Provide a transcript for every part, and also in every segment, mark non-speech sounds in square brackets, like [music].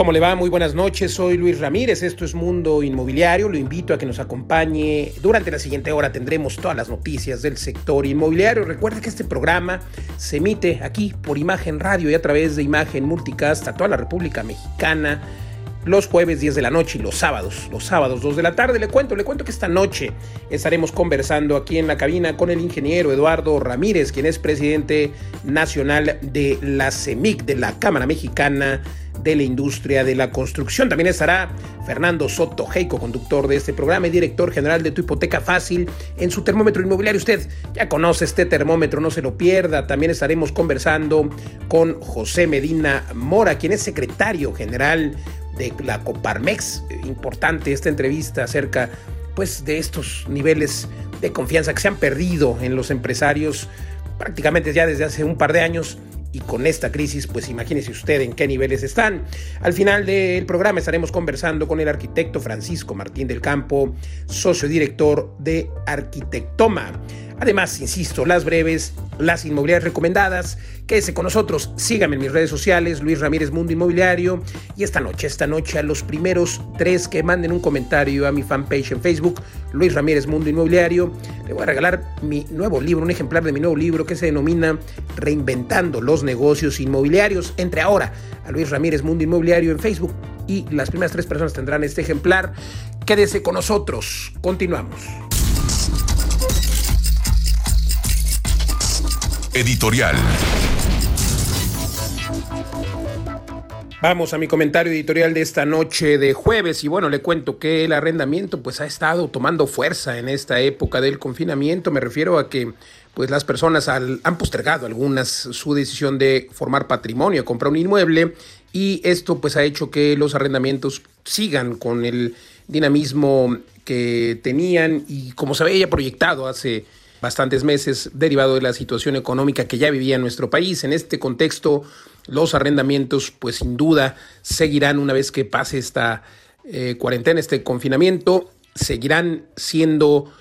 ¿Cómo le va? Muy buenas noches, soy Luis Ramírez, esto es Mundo Inmobiliario, lo invito a que nos acompañe. Durante la siguiente hora tendremos todas las noticias del sector inmobiliario. Recuerde que este programa se emite aquí por Imagen Radio y a través de Imagen Multicast a toda la República Mexicana los jueves 10 de la noche y los sábados, los sábados 2 de la tarde. Le cuento, le cuento que esta noche estaremos conversando aquí en la cabina con el ingeniero Eduardo Ramírez, quien es presidente nacional de la CEMIC, de la Cámara Mexicana de la Industria de la Construcción. También estará Fernando Soto Heico, conductor de este programa y director general de Tu Hipoteca Fácil en su termómetro inmobiliario. Usted ya conoce este termómetro, no se lo pierda. También estaremos conversando con José Medina Mora, quien es secretario general de la Coparmex. Importante esta entrevista acerca pues, de estos niveles de confianza que se han perdido en los empresarios prácticamente ya desde hace un par de años y con esta crisis, pues imagínese usted en qué niveles están. Al final del programa estaremos conversando con el arquitecto Francisco Martín del Campo, socio director de Arquitectoma. Además, insisto, las breves, las inmobiliarias recomendadas. Quédese con nosotros, síganme en mis redes sociales, Luis Ramírez Mundo Inmobiliario. Y esta noche, esta noche, a los primeros tres que manden un comentario a mi fanpage en Facebook, Luis Ramírez Mundo Inmobiliario, le voy a regalar mi nuevo libro, un ejemplar de mi nuevo libro que se denomina Reinventando los negocios inmobiliarios. Entre ahora a Luis Ramírez Mundo Inmobiliario en Facebook y las primeras tres personas tendrán este ejemplar. Quédese con nosotros. Continuamos. Editorial. Vamos a mi comentario editorial de esta noche de jueves y bueno, le cuento que el arrendamiento pues ha estado tomando fuerza en esta época del confinamiento. Me refiero a que pues las personas han postergado algunas su decisión de formar patrimonio, comprar un inmueble y esto pues ha hecho que los arrendamientos sigan con el dinamismo que tenían y como se había proyectado hace bastantes meses derivado de la situación económica que ya vivía nuestro país. En este contexto, los arrendamientos, pues sin duda, seguirán una vez que pase esta eh, cuarentena, este confinamiento, seguirán siendo,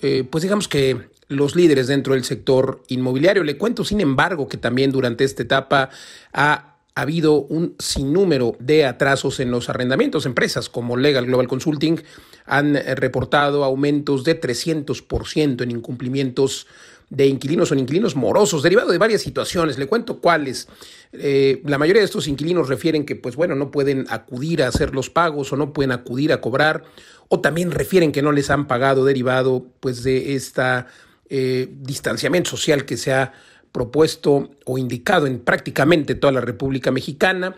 eh, pues digamos que los líderes dentro del sector inmobiliario. Le cuento, sin embargo, que también durante esta etapa ha ha habido un sinnúmero de atrasos en los arrendamientos. Empresas como Legal Global Consulting han eh, reportado aumentos de 300% en incumplimientos de inquilinos o inquilinos morosos, derivado de varias situaciones. Le cuento cuáles. Eh, la mayoría de estos inquilinos refieren que, pues bueno, no pueden acudir a hacer los pagos o no pueden acudir a cobrar, o también refieren que no les han pagado derivado, pues, de esta eh, distanciamiento social que se ha propuesto o indicado en prácticamente toda la República Mexicana.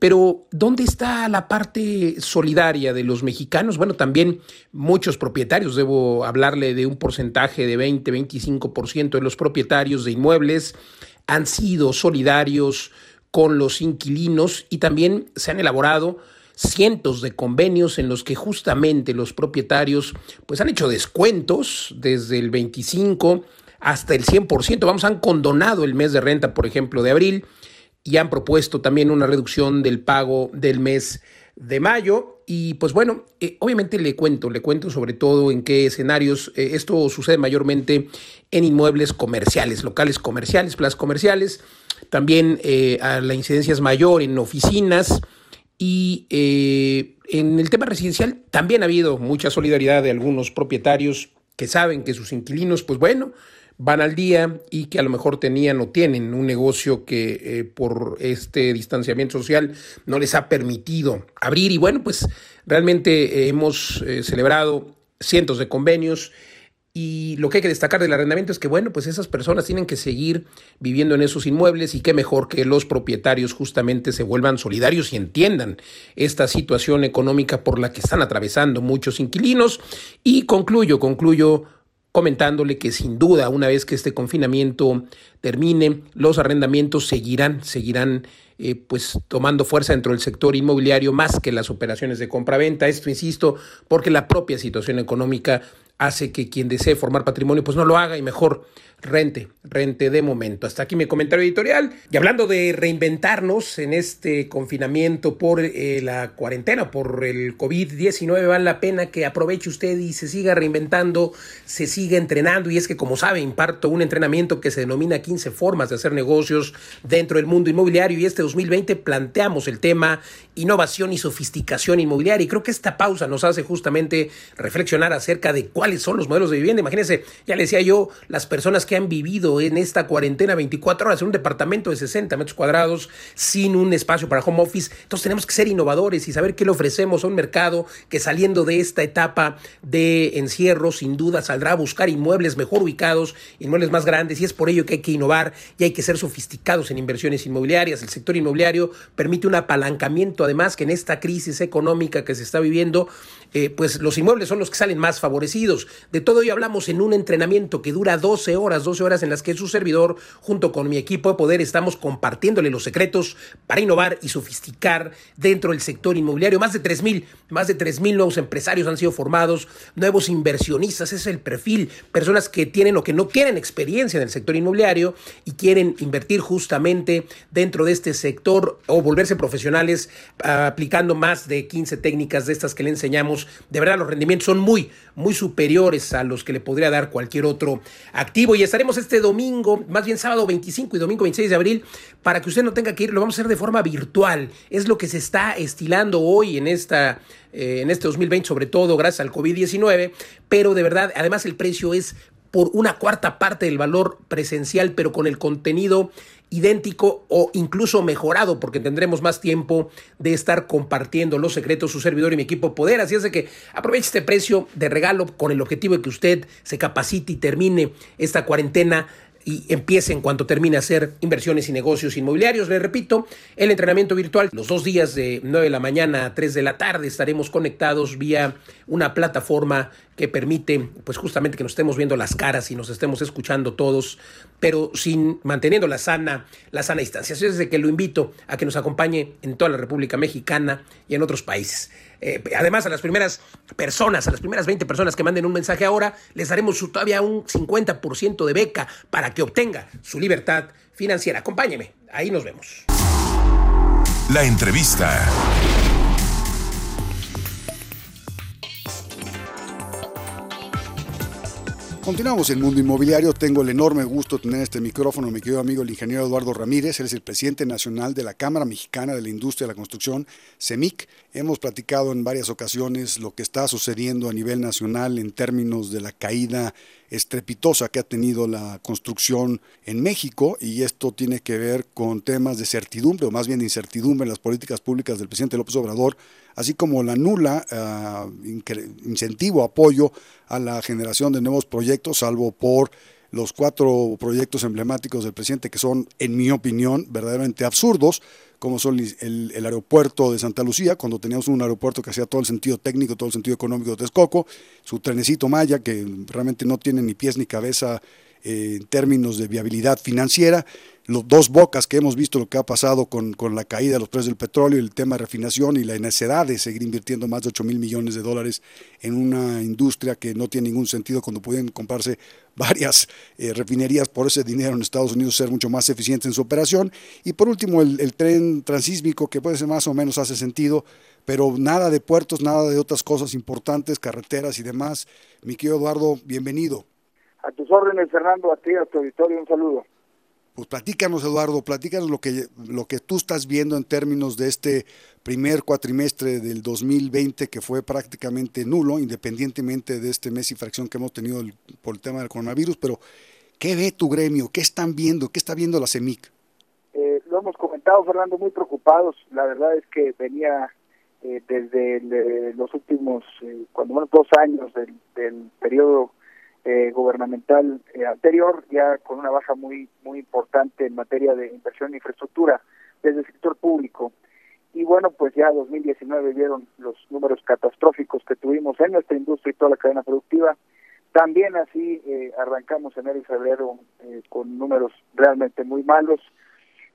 Pero, ¿dónde está la parte solidaria de los mexicanos? Bueno, también muchos propietarios, debo hablarle de un porcentaje de 20-25% de los propietarios de inmuebles han sido solidarios con los inquilinos y también se han elaborado cientos de convenios en los que justamente los propietarios pues han hecho descuentos desde el 25 hasta el 100%. Vamos, han condonado el mes de renta, por ejemplo, de abril y han propuesto también una reducción del pago del mes de mayo. Y pues bueno, eh, obviamente le cuento, le cuento sobre todo en qué escenarios eh, esto sucede mayormente en inmuebles comerciales, locales comerciales, plazas comerciales. También eh, a la incidencia es mayor en oficinas. Y en el tema residencial también ha habido mucha solidaridad de algunos propietarios que saben que sus inquilinos, pues bueno, van al día y que a lo mejor tenían o tienen un negocio que eh, por este distanciamiento social no les ha permitido abrir. Y bueno, pues realmente eh, hemos eh, celebrado cientos de convenios. Y lo que hay que destacar del arrendamiento es que, bueno, pues esas personas tienen que seguir viviendo en esos inmuebles y qué mejor que los propietarios justamente se vuelvan solidarios y entiendan esta situación económica por la que están atravesando muchos inquilinos. Y concluyo, concluyo comentándole que sin duda, una vez que este confinamiento termine, los arrendamientos seguirán, seguirán eh, pues tomando fuerza dentro del sector inmobiliario más que las operaciones de compra-venta. Esto, insisto, porque la propia situación económica hace que quien desee formar patrimonio pues no lo haga y mejor rente, rente de momento. Hasta aquí mi comentario editorial. Y hablando de reinventarnos en este confinamiento por eh, la cuarentena, por el COVID-19, vale la pena que aproveche usted y se siga reinventando, se siga entrenando. Y es que, como sabe, imparto un entrenamiento que se denomina 15 formas de hacer negocios dentro del mundo inmobiliario. Y este 2020 planteamos el tema innovación y sofisticación inmobiliaria. Y creo que esta pausa nos hace justamente reflexionar acerca de cuáles son los modelos de vivienda. Imagínense, ya le decía yo, las personas que han vivido en esta cuarentena 24 horas en un departamento de 60 metros cuadrados sin un espacio para home office. Entonces tenemos que ser innovadores y saber qué le ofrecemos a un mercado que saliendo de esta etapa de encierro sin duda saldrá a buscar inmuebles mejor ubicados, inmuebles más grandes y es por ello que hay que innovar y hay que ser sofisticados en inversiones inmobiliarias. El sector inmobiliario permite un apalancamiento además que en esta crisis económica que se está viviendo, eh, pues los inmuebles son los que salen más favorecidos. De todo ello hablamos en un entrenamiento que dura 12 horas 12 horas en las que su servidor, junto con mi equipo de poder, estamos compartiéndole los secretos para innovar y sofisticar dentro del sector inmobiliario. Más de 3.000, más de 3.000 nuevos empresarios han sido formados, nuevos inversionistas, es el perfil, personas que tienen o que no tienen experiencia en el sector inmobiliario y quieren invertir justamente dentro de este sector o volverse profesionales aplicando más de 15 técnicas de estas que le enseñamos. De verdad, los rendimientos son muy, muy superiores a los que le podría dar cualquier otro activo. Y estaremos este domingo, más bien sábado 25 y domingo 26 de abril, para que usted no tenga que ir, lo vamos a hacer de forma virtual. Es lo que se está estilando hoy en esta eh, en este 2020, sobre todo gracias al COVID-19, pero de verdad, además el precio es por una cuarta parte del valor presencial, pero con el contenido idéntico o incluso mejorado, porque tendremos más tiempo de estar compartiendo los secretos, su servidor y mi equipo poder. Así es de que aproveche este precio de regalo con el objetivo de que usted se capacite y termine esta cuarentena y empiece en cuanto termine a hacer inversiones y negocios inmobiliarios. Le repito, el entrenamiento virtual, los dos días de 9 de la mañana a 3 de la tarde estaremos conectados vía una plataforma que permite pues justamente que nos estemos viendo las caras y nos estemos escuchando todos, pero sin manteniendo la sana, la sana distancia. Así es que lo invito a que nos acompañe en toda la República Mexicana y en otros países. Eh, además, a las primeras personas, a las primeras 20 personas que manden un mensaje ahora, les daremos todavía un 50% de beca para que obtenga su libertad financiera. Acompáñeme, ahí nos vemos. La entrevista. Continuamos en Mundo Inmobiliario. Tengo el enorme gusto de tener este micrófono, mi querido amigo el ingeniero Eduardo Ramírez. Él es el presidente nacional de la Cámara Mexicana de la Industria de la Construcción, CEMIC. Hemos platicado en varias ocasiones lo que está sucediendo a nivel nacional en términos de la caída estrepitosa que ha tenido la construcción en México y esto tiene que ver con temas de certidumbre o más bien de incertidumbre en las políticas públicas del presidente López Obrador, así como la nula uh, incentivo, apoyo a la generación de nuevos proyectos, salvo por los cuatro proyectos emblemáticos del presidente que son, en mi opinión, verdaderamente absurdos, como son el, aeropuerto de Santa Lucía, cuando teníamos un aeropuerto que hacía todo el sentido técnico, todo el sentido económico de Texcoco, su trenecito Maya, que realmente no tiene ni pies ni cabeza eh, en términos de viabilidad financiera, los dos bocas que hemos visto lo que ha pasado con, con, la caída de los precios del petróleo, el tema de refinación y la necesidad de seguir invirtiendo más de 8 mil millones de dólares en una industria que no tiene ningún sentido cuando pueden comprarse [laughs] varias eh, refinerías por ese dinero en Estados Unidos, ser mucho más eficiente en su operación. Y por último, el, el tren transísmico, que puede ser más o menos hace sentido, pero nada de puertos, nada de otras cosas importantes, carreteras y demás. Mi querido Eduardo, bienvenido. A tus órdenes, Fernando, a ti, a tu auditorio, un saludo. Pues platícanos, Eduardo, platícanos lo que, lo que tú estás viendo en términos de este primer cuatrimestre del 2020 que fue prácticamente nulo, independientemente de este mes y fracción que hemos tenido por el tema del coronavirus, pero ¿qué ve tu gremio? ¿Qué están viendo? ¿Qué está viendo la CEMIC? Eh, lo hemos comentado, Fernando, muy preocupados. La verdad es que venía eh, desde los últimos, eh, cuando menos dos años del, del periodo eh, gubernamental eh, anterior, ya con una baja muy muy importante en materia de inversión en infraestructura desde el sector público. Y bueno, pues ya 2019 vieron los números catastróficos que tuvimos en nuestra industria y toda la cadena productiva. También así eh, arrancamos enero y febrero con números realmente muy malos.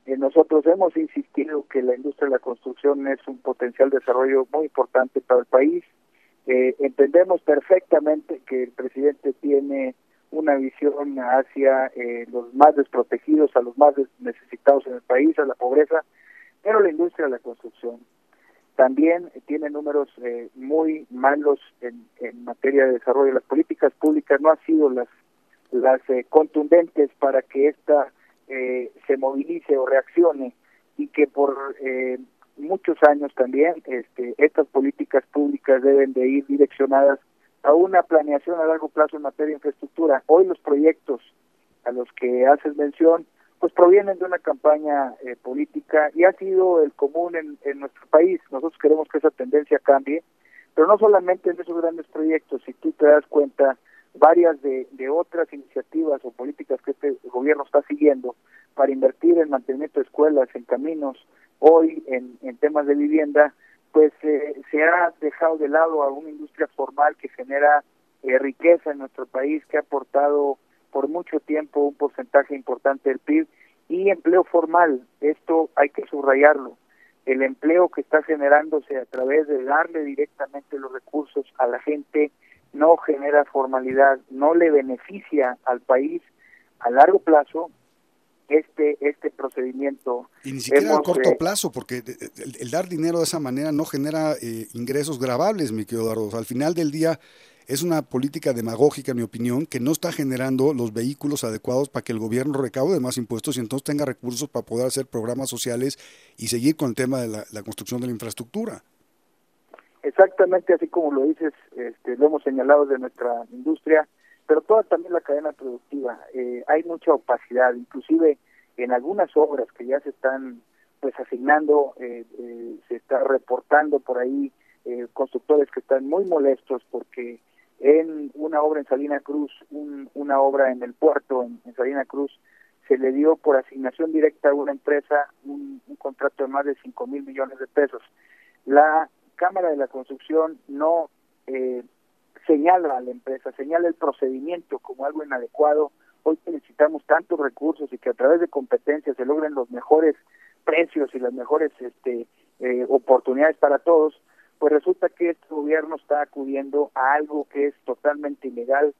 nosotros hemos insistido que la industria de la construcción es un potencial desarrollo muy importante para el país Eh, entendemos perfectamente que el presidente tiene una visión hacia eh, los más desprotegidos, a los más necesitados en el país, a la pobreza, pero la industria de la construcción también tiene números eh, muy malos en, en, materia de desarrollo. Las políticas públicas no han sido las, las eh, contundentes para que ésta se movilice o reaccione y que por muchos años también este, estas políticas públicas deben de ir direccionadas a una planeación a largo plazo en materia de infraestructura. Hoy los proyectos a los que haces mención, pues provienen de una campaña eh, política y ha sido el común en, en nuestro país. Nosotros queremos que esa tendencia cambie, pero no solamente en esos grandes proyectos, si tú te das cuenta, varias de, de otras iniciativas o políticas que este gobierno está siguiendo para invertir en mantenimiento de escuelas, en caminos, hoy en, en temas de vivienda, pues eh, se ha dejado de lado a una industria formal que genera eh, riqueza en nuestro país, que ha aportado por mucho tiempo un porcentaje importante del PIB y empleo formal. Esto hay que subrayarlo. El empleo que está generándose a través de darle directamente los recursos a la gente no genera formalidad, no le beneficia al país a largo plazo este este procedimiento. Y ni siquiera a corto eh, plazo, porque el, dar dinero de esa manera no genera eh, ingresos grabables, mi querido Eduardo. al final del día es una política demagógica, en mi opinión, que no está generando los vehículos adecuados para que el gobierno recaude más impuestos y entonces tenga recursos para poder hacer programas sociales y seguir con el tema de la, construcción de la infraestructura. Exactamente así como lo dices, este, lo hemos señalado de nuestra industria, pero toda también la cadena productiva. Eh, hay mucha opacidad, inclusive en algunas obras que ya se están pues asignando, eh, eh, se está reportando por ahí constructores que están muy molestos porque en una obra en Salina Cruz, una obra en el puerto en, Salina Cruz, se le dio por asignación directa a una empresa un, un contrato de más de 5 mil millones de pesos. La Cámara de la Construcción no eh, señala a la empresa, señala el procedimiento como algo inadecuado. Hoy necesitamos tantos recursos y que a través de competencias se logren los mejores precios y las mejores este, eh, oportunidades para todos, pues resulta que este gobierno está acudiendo a algo que es totalmente ilegal,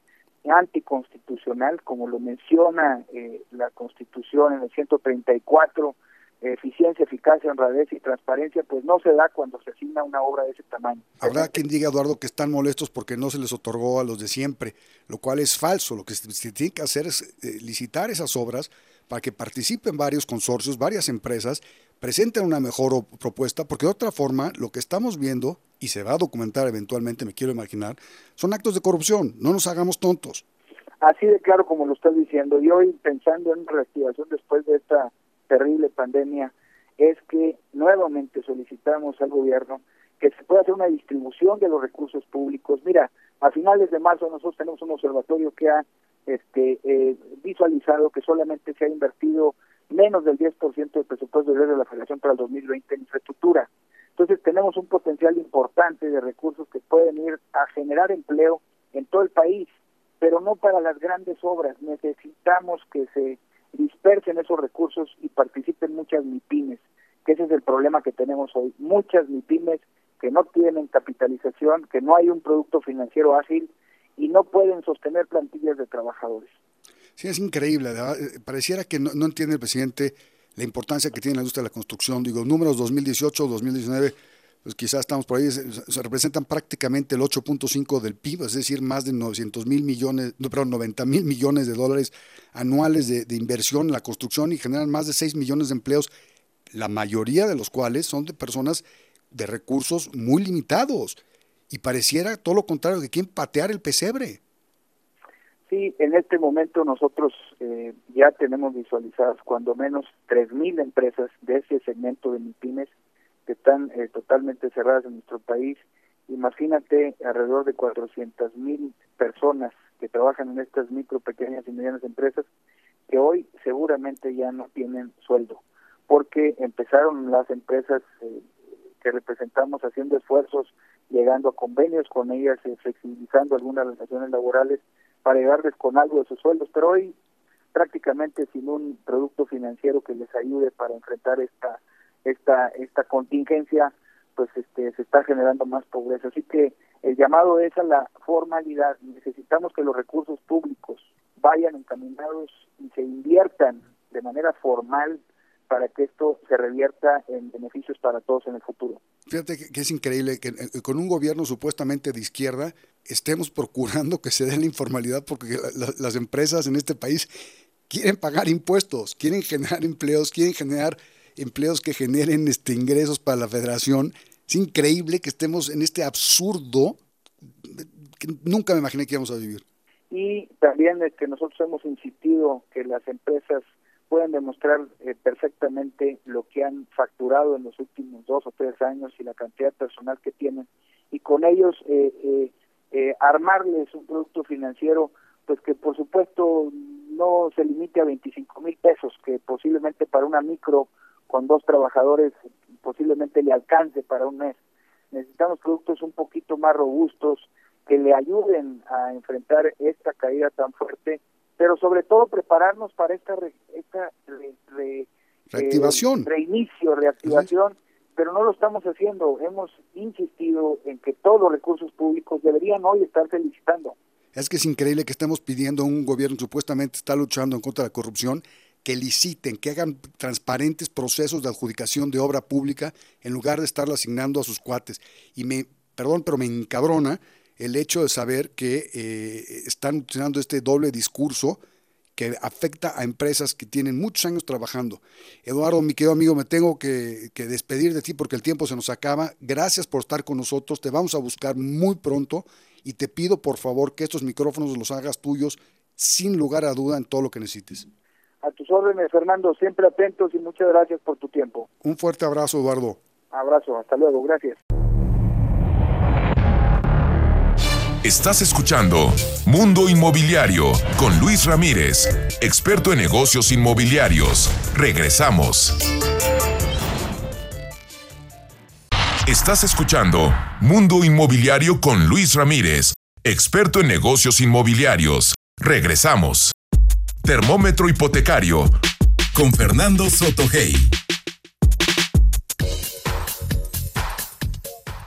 anticonstitucional, como lo menciona eh, la Constitución en el 134, eficiencia, eficacia, honradez y transparencia, pues no se da cuando se asigna una obra de ese tamaño. Habrá quien diga, Eduardo, que están molestos porque no se les otorgó a los de siempre, lo cual es falso. Lo que se tiene que hacer es eh, licitar esas obras para que participen varios consorcios, varias empresas, presenten una mejor propuesta, porque de otra forma lo que estamos viendo, y se va a documentar eventualmente, me quiero imaginar, son actos de corrupción. No nos hagamos tontos. Así de claro como lo estás diciendo. Y hoy pensando en reactivación después de esta terrible pandemia es que nuevamente solicitamos al gobierno que se pueda hacer una distribución de los recursos públicos. Mira, a finales de marzo nosotros tenemos un observatorio que ha este, eh, visualizado que solamente se ha invertido menos del 10% del presupuesto de la Federación para el 2020 en infraestructura. Entonces tenemos un potencial importante de recursos que pueden ir a generar empleo en todo el país, pero no para las grandes obras. Necesitamos que se dispersen esos recursos y participen muchas MIPIMES, que ese es el problema que tenemos hoy. Muchas MIPIMES que no tienen capitalización, que no hay un producto financiero ágil y no pueden sostener plantillas de trabajadores. Sí, es increíble. Eh, pareciera que no, entiende el presidente la importancia que tiene la industria de la construcción. Digo, números 2018-2019 pues quizás estamos por ahí, se, representan prácticamente el 8.5 del PIB, es decir, más de 900 mil millones, no, perdón, 90 mil millones de dólares anuales de, inversión en la construcción y generan más de 6 millones de empleos, la mayoría de los cuales son de personas de recursos muy limitados. Y pareciera todo lo contrario, que quieren patear el pesebre. Sí, en este momento nosotros eh, ya tenemos visualizadas cuando menos 3.000 empresas de ese segmento de MIPIMES que están eh, totalmente cerradas en nuestro país. Imagínate alrededor de 400 mil personas que trabajan en estas micro, pequeñas y medianas empresas que hoy seguramente ya no tienen sueldo, porque empezaron las empresas eh, que representamos haciendo esfuerzos, llegando a convenios con ellas, eh, flexibilizando algunas relaciones laborales para ayudarles con algo de sus sueldos, pero hoy prácticamente sin un producto financiero que les ayude para enfrentar esta esta esta contingencia pues este, se está generando más pobreza. Así que el llamado es a la formalidad. Necesitamos que los recursos públicos vayan encaminados y se inviertan de manera formal para que esto se revierta en beneficios para todos en el futuro. Fíjate que, es increíble que eh, con un gobierno supuestamente de izquierda estemos procurando que se dé la informalidad porque las empresas en este país quieren pagar impuestos, quieren generar empleos, quieren generar empleos que generen este ingresos para la federación. Es increíble que estemos en este absurdo que nunca me imaginé que íbamos a vivir. Y también es que nosotros hemos insistido que las empresas pueden demostrar eh, perfectamente lo que han facturado en los últimos dos o tres años y la cantidad personal que tienen y con ellos eh, eh, eh, armarles un producto financiero pues que por supuesto no se limite a 25 mil pesos que posiblemente para una micro con dos trabajadores posiblemente le alcance para un mes necesitamos productos un poquito más robustos que le ayuden a enfrentar esta caída tan fuerte pero sobre todo prepararnos para esta, esta eh, reactivación. reinicio, reactivación, pero no lo estamos haciendo. Hemos insistido en que todos los recursos públicos deberían hoy estar felicitando. Es que es increíble que estemos pidiendo a un gobierno que supuestamente está luchando en contra de la corrupción que liciten, que hagan transparentes procesos de adjudicación de obra pública en lugar de estarlo asignando a sus cuates. Y me, perdón, pero me encabrona el hecho de saber que eh, están utilizando este doble discurso que afecta a empresas que tienen muchos años trabajando. Eduardo, mi querido amigo, me tengo que, despedir de ti porque el tiempo se nos acaba. Gracias por estar con nosotros. Te vamos a buscar muy pronto y te pido por favor que estos micrófonos los hagas tuyos sin lugar a duda en todo lo que necesites. A tus órdenes, Fernando, siempre atentos y muchas gracias por tu tiempo. Un fuerte abrazo, Eduardo. Abrazo, hasta luego, gracias. Estás escuchando Mundo Inmobiliario con Luis Ramírez, experto en negocios inmobiliarios. Regresamos. Estás escuchando Mundo Inmobiliario con Luis Ramírez, experto en negocios inmobiliarios. Regresamos. Termómetro hipotecario con Fernando Sotogey.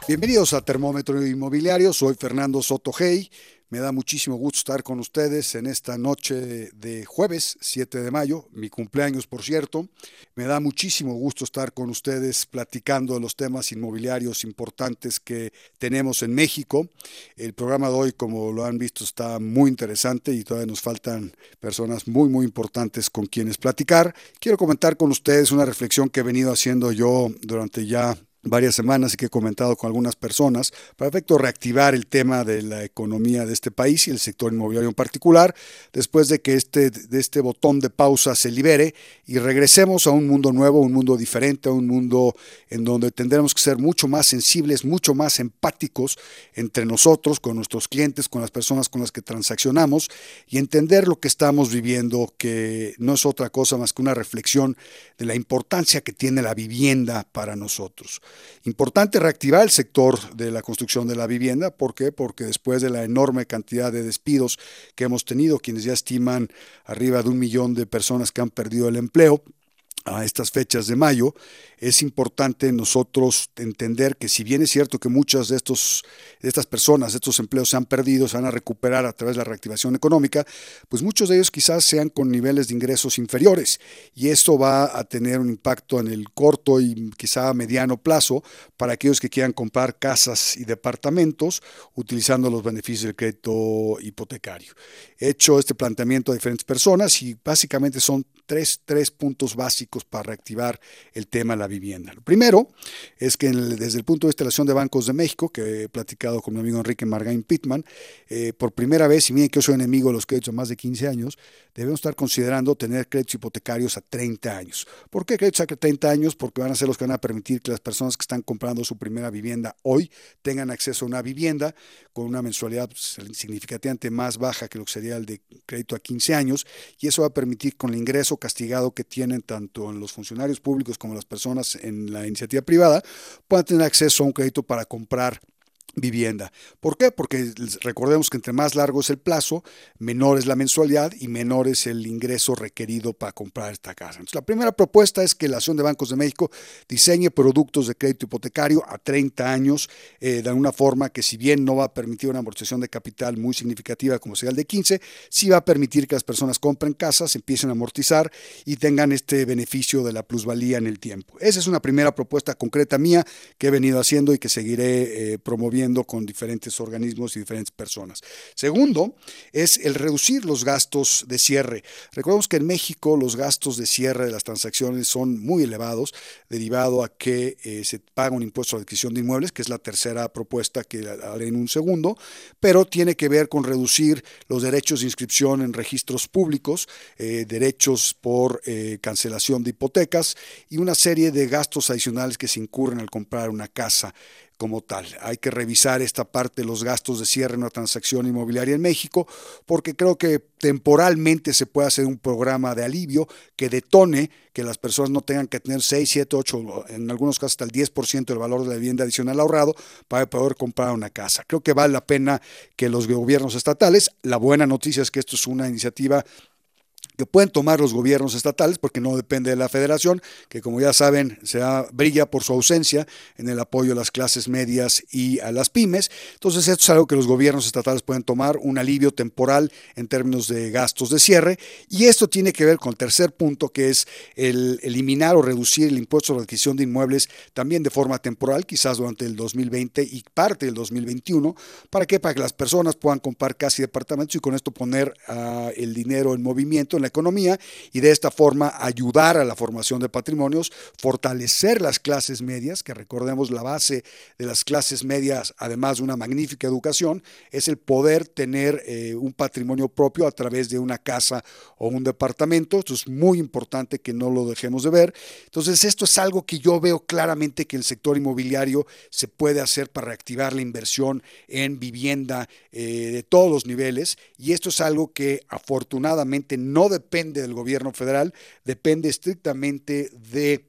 Bienvenidos a Termómetro Inmobiliario, soy Fernando Soto Hey. Me da muchísimo gusto estar con ustedes en esta noche de jueves 7 de mayo, mi cumpleaños por cierto. Me da muchísimo gusto estar con ustedes platicando de los temas inmobiliarios importantes que tenemos en México. El programa de hoy, como lo han visto, está muy interesante y todavía nos faltan personas muy, muy importantes con quienes platicar. Quiero comentar con ustedes una reflexión que he venido haciendo yo durante ya varias semanas y que he comentado con algunas personas, para efecto reactivar el tema de la economía de este país y el sector inmobiliario en particular, después de que este, de este botón de pausa se libere y regresemos a un mundo nuevo, un mundo diferente, a un mundo en donde tendremos que ser mucho más sensibles, mucho más empáticos entre nosotros, con nuestros clientes, con las personas con las que transaccionamos y entender lo que estamos viviendo, que no es otra cosa más que una reflexión de la importancia que tiene la vivienda para nosotros. Importante reactivar el sector de la construcción de la vivienda. ¿Por qué? Porque después de la enorme cantidad de despidos que hemos tenido, quienes ya estiman arriba de un millón de personas que han perdido el empleo, a estas fechas de mayo, es importante nosotros entender que si bien es cierto que muchas de, estos, de estas personas, de estos empleos se han perdido, se van a recuperar a través de la reactivación económica, pues muchos de ellos quizás sean con niveles de ingresos inferiores y esto va a tener un impacto en el corto y quizá mediano plazo para aquellos que quieran comprar casas y departamentos utilizando los beneficios del crédito hipotecario. He hecho este planteamiento a diferentes personas y básicamente son tres, tres puntos básicos para reactivar el tema de la vivienda. Lo primero es que desde el punto de vista de la de Bancos de México, que he platicado con mi amigo Enrique Margain Pittman, eh, por primera vez, y miren que yo soy enemigo de los créditos a más de 15 años, debemos estar considerando tener créditos hipotecarios a 30 años. ¿Por qué créditos a 30 años? Porque van a ser los que van a permitir que las personas que están comprando su primera vivienda hoy tengan acceso a una vivienda con una mensualidad significativamente más baja que lo que sería el de crédito a 15 años, y eso va a permitir con el ingreso castigado que tienen tanto los funcionarios públicos como las personas en la iniciativa privada, puedan tener acceso a un crédito para comprar vivienda. ¿Por qué? Porque recordemos que entre más largo es el plazo, menor es la mensualidad y menor es el ingreso requerido para comprar esta casa. Entonces, la primera propuesta es que la Asociación de Bancos de México diseñe productos de crédito hipotecario a 30 años eh, de una forma que si bien no va a permitir una amortización de capital muy significativa como sea el de 15, sí va a permitir que las personas compren casas, empiecen a amortizar y tengan este beneficio de la plusvalía en el tiempo. Esa es una primera propuesta concreta mía que he venido haciendo y que seguiré eh, promoviendo con diferentes organismos y diferentes personas. Segundo, es el reducir los gastos de cierre. Recordemos que en México los gastos de cierre de las transacciones son muy elevados, derivado a que eh, se paga un impuesto a adquisición de inmuebles, que es la tercera propuesta que haré en un segundo, pero tiene que ver con reducir los derechos de inscripción en registros públicos, eh, derechos por eh, cancelación de hipotecas y una serie de gastos adicionales que se incurren al comprar una casa como tal. Hay que revisar esta parte de los gastos de cierre en una transacción inmobiliaria en México, porque creo que temporalmente se puede hacer un programa de alivio que detone que las personas no tengan que tener 6, 7, 8, en algunos casos hasta el 10% del valor de la vivienda adicional ahorrado para poder comprar una casa. Creo que vale la pena que los gobiernos estatales, la buena noticia es que esto es una iniciativa que pueden tomar los gobiernos estatales, porque no depende de la federación, que como ya saben, se brilla por su ausencia en el apoyo a las clases medias y a las pymes. Entonces, esto es algo que los gobiernos estatales pueden tomar, un alivio temporal en términos de gastos de cierre. Y esto tiene que ver con el tercer punto, que es el eliminar o reducir el impuesto a la adquisición de inmuebles también de forma temporal, quizás durante el 2020 y parte del 2021. ¿Para qué? Para que las personas puedan comprar casi departamentos y con esto poner uh, el dinero en movimiento en la economía y de esta forma ayudar a la formación de patrimonios, fortalecer las clases medias, que recordemos la base de las clases medias, además de una magnífica educación, es el poder tener eh, un patrimonio propio a través de una casa o un departamento. Esto es muy importante que no lo dejemos de ver. Entonces, esto es algo que yo veo claramente que el sector inmobiliario se puede hacer para reactivar la inversión en vivienda eh, de todos los niveles y esto es algo que afortunadamente no depende del gobierno federal, depende estrictamente de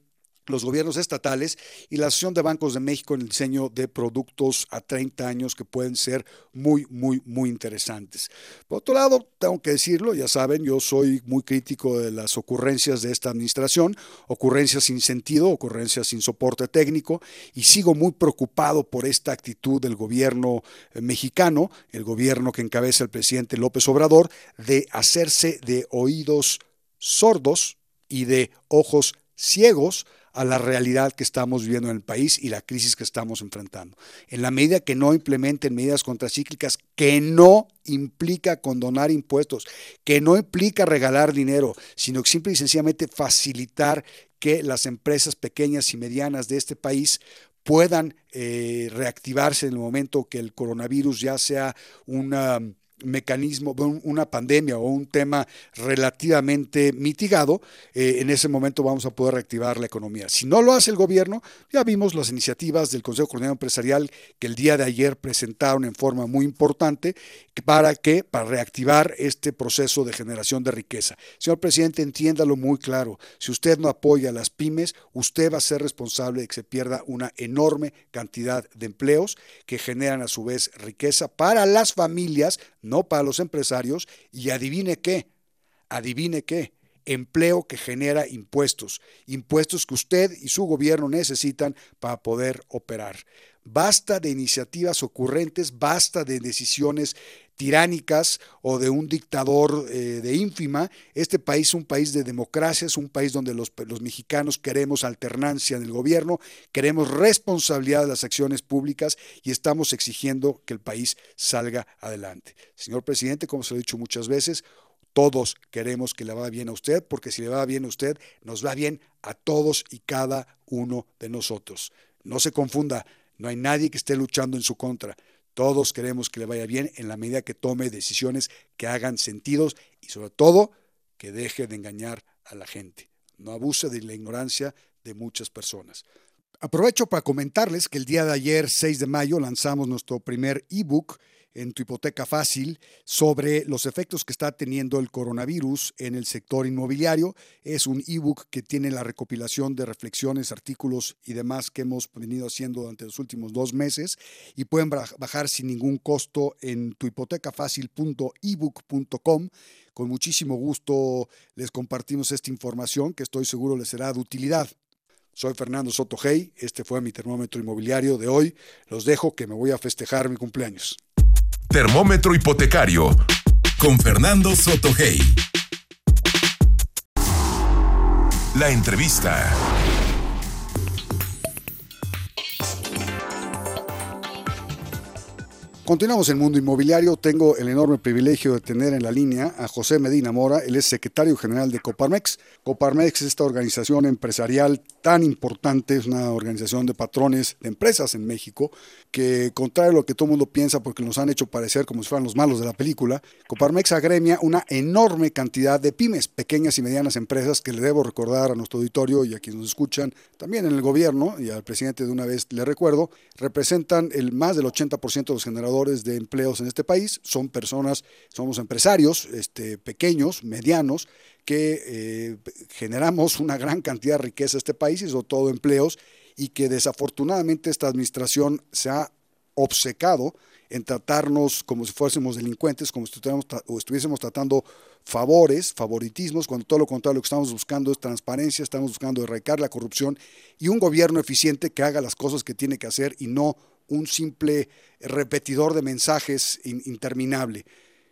los gobiernos estatales y la Asociación de Bancos de México en el diseño de productos a 30 años que pueden ser muy, muy, muy interesantes. Por otro lado, tengo que decirlo, ya saben, yo soy muy crítico de las ocurrencias de esta administración, ocurrencias sin sentido, ocurrencias sin soporte técnico, y sigo muy preocupado por esta actitud del gobierno eh, mexicano, el gobierno que encabeza el presidente López Obrador, de hacerse de oídos sordos y de ojos ciegos a la realidad que estamos viviendo en el país y la crisis que estamos enfrentando. En la medida que no implementen medidas contracíclicas, que no implica condonar impuestos, que no implica regalar dinero, sino que simple y sencillamente facilitar que las empresas pequeñas y medianas de este país puedan eh, reactivarse en el momento que el coronavirus ya sea una mecanismo, una pandemia o un tema relativamente mitigado, eh, en ese momento vamos a poder reactivar la economía. Si no lo hace el gobierno, ya vimos las iniciativas del Consejo Coordinador Empresarial que el día de ayer presentaron en forma muy importante para que para reactivar este proceso de generación de riqueza. Señor presidente, entiéndalo muy claro. Si usted no apoya a las pymes, usted va a ser responsable de que se pierda una enorme cantidad de empleos que generan a su vez riqueza para las familias, no para los empresarios, y adivine qué, adivine qué, empleo que genera impuestos, impuestos que usted y su gobierno necesitan para poder operar. Basta de iniciativas ocurrentes, basta de decisiones tiránicas o de un dictador eh, de ínfima. Este país es un país de democracia, es un país donde los, mexicanos queremos alternancia en el gobierno, queremos responsabilidad de las acciones públicas y estamos exigiendo que el país salga adelante. Señor presidente, como se lo he dicho muchas veces, todos queremos que le vaya bien a usted, porque si le va bien a usted, nos va bien a todos y cada uno de nosotros. No se confunda, no hay nadie que esté luchando en su contra. Todos queremos que le vaya bien en la medida que tome decisiones que hagan sentidos y sobre todo que deje de engañar a la gente. No abuse de la ignorancia de muchas personas. Aprovecho para comentarles que el día de ayer, 6 de mayo, lanzamos nuestro primer ebook en tu hipoteca fácil sobre los efectos que está teniendo el coronavirus en el sector inmobiliario. Es un ebook que tiene la recopilación de reflexiones, artículos y demás que hemos venido haciendo durante los últimos dos meses y pueden bajar sin ningún costo en tuhipotecafacil.ebook.com. Con muchísimo gusto les compartimos esta información que estoy seguro les será de utilidad. Soy Fernando Soto Hey, este fue mi termómetro inmobiliario de hoy. Los dejo que me voy a festejar mi cumpleaños. Termómetro hipotecario con Fernando Soto Hey. La entrevista. Continuamos en Mundo Inmobiliario. Tengo el enorme privilegio de tener en la línea a José Medina Mora. Él es secretario general de Coparmex. Coparmex es esta organización empresarial tan importante, es una organización de patrones de empresas en México, que contrario a lo que todo el mundo piensa, porque nos han hecho parecer como si fueran los malos de la película, Coparmex agremia una enorme cantidad de pymes, pequeñas y medianas empresas, que le debo recordar a nuestro auditorio y a quienes nos escuchan, también en el gobierno, y al presidente de una vez le recuerdo, representan el más del 80% de los generadores de empleos en este país. Son personas, somos empresarios este, pequeños, medianos, que eh, generamos una gran cantidad de riqueza en este país y sobre todo empleos y que desafortunadamente esta administración se ha obcecado en tratarnos como si fuésemos delincuentes, como si estuviésemos tratando favores, favoritismos, cuando todo lo contrario lo que estamos buscando es transparencia, estamos buscando erradicar la corrupción y un gobierno eficiente que haga las cosas que tiene que hacer y no un simple repetidor de mensajes interminable.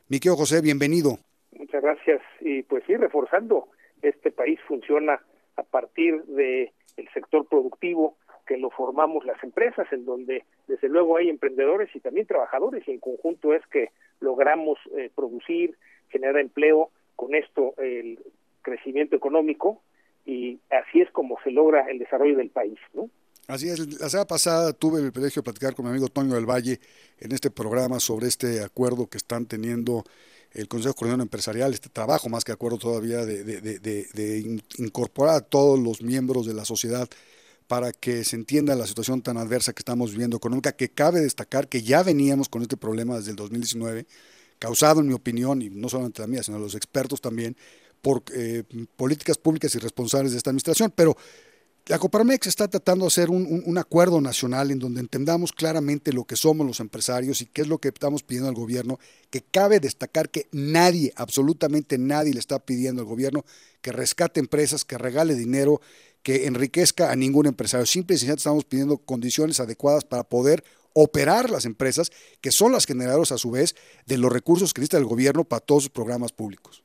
Mi querido José, bienvenido. Muchas gracias. Y pues sí, reforzando, este país funciona a partir del el sector productivo que lo formamos las empresas, en donde desde luego hay emprendedores y también trabajadores, y en conjunto es que logramos eh, producir, generar empleo, con esto el crecimiento económico, y así es como se logra el desarrollo del país, ¿no? Así es, la semana pasada tuve el privilegio de platicar con mi amigo Toño del Valle en este programa sobre este acuerdo que están teniendo el Consejo Coordinador Empresarial, este trabajo más que acuerdo todavía de, incorporar a todos los miembros de la sociedad para que se entienda la situación tan adversa que estamos viviendo económica, que cabe destacar que ya veníamos con este problema desde el 2019, causado en mi opinión, y no solamente la mía, sino los expertos también, por eh, políticas públicas y responsables de esta administración, pero la Coparmex está tratando de hacer un, acuerdo nacional en donde entendamos claramente lo que somos los empresarios y qué es lo que estamos pidiendo al gobierno, que cabe destacar que nadie, absolutamente nadie le está pidiendo al gobierno que rescate empresas, que regale dinero, que enriquezca a ningún empresario. Simple y sencillamente estamos pidiendo condiciones adecuadas para poder operar las empresas, que son las generadoras a su vez de los recursos que necesita el gobierno para todos sus programas públicos.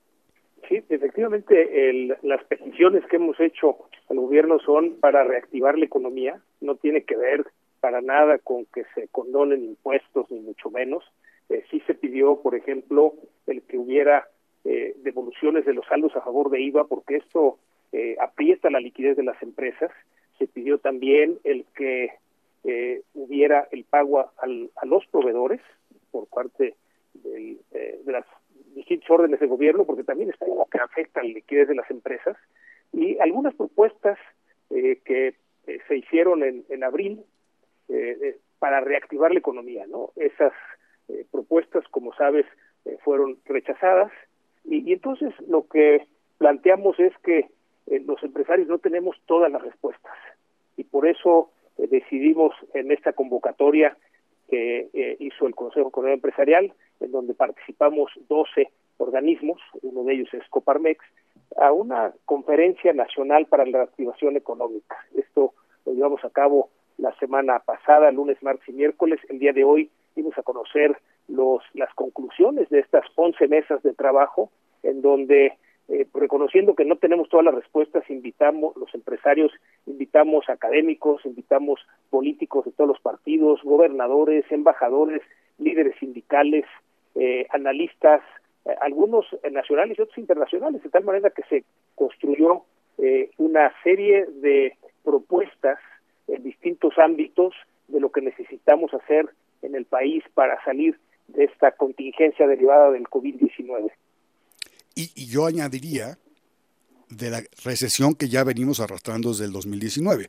Efectivamente, las peticiones que hemos hecho al gobierno son para reactivar la economía, no tiene que ver para nada con que se condonen impuestos, ni mucho menos. Eh, sí se pidió, por ejemplo, el que hubiera eh, devoluciones de los saldos a favor de IVA, porque esto eh, aprieta la liquidez de las empresas. Se pidió también el que eh, hubiera el pago a, a, los proveedores por parte del, de las distintos órdenes de gobierno, porque también está algo que afecta la liquidez de las empresas y algunas propuestas eh, que eh, se hicieron en, en abril eh, para reactivar la economía, ¿no? Esas propuestas, como sabes, fueron rechazadas y, y, entonces lo que planteamos es que los empresarios no tenemos todas las respuestas y por eso decidimos en esta convocatoria que hizo el Consejo Coordinador Empresarial, en donde participamos 12 organismos, uno de ellos es Coparmex, a una conferencia nacional para la reactivación económica. Esto lo llevamos a cabo la semana pasada, lunes, martes y miércoles. El día de hoy dimos a conocer los, las conclusiones de estas 11 mesas de trabajo, en donde, eh, reconociendo que no tenemos todas las respuestas, invitamos, los empresarios, invitamos académicos, invitamos políticos de todos los partidos, gobernadores, embajadores, líderes sindicales, eh, analistas, eh, algunos nacionales y otros internacionales, de tal manera que se construyó eh, una serie de propuestas en distintos ámbitos de lo que necesitamos hacer en el país para salir de esta contingencia derivada del COVID-19. Y, y, yo añadiría de la recesión que ya venimos arrastrando desde el 2019.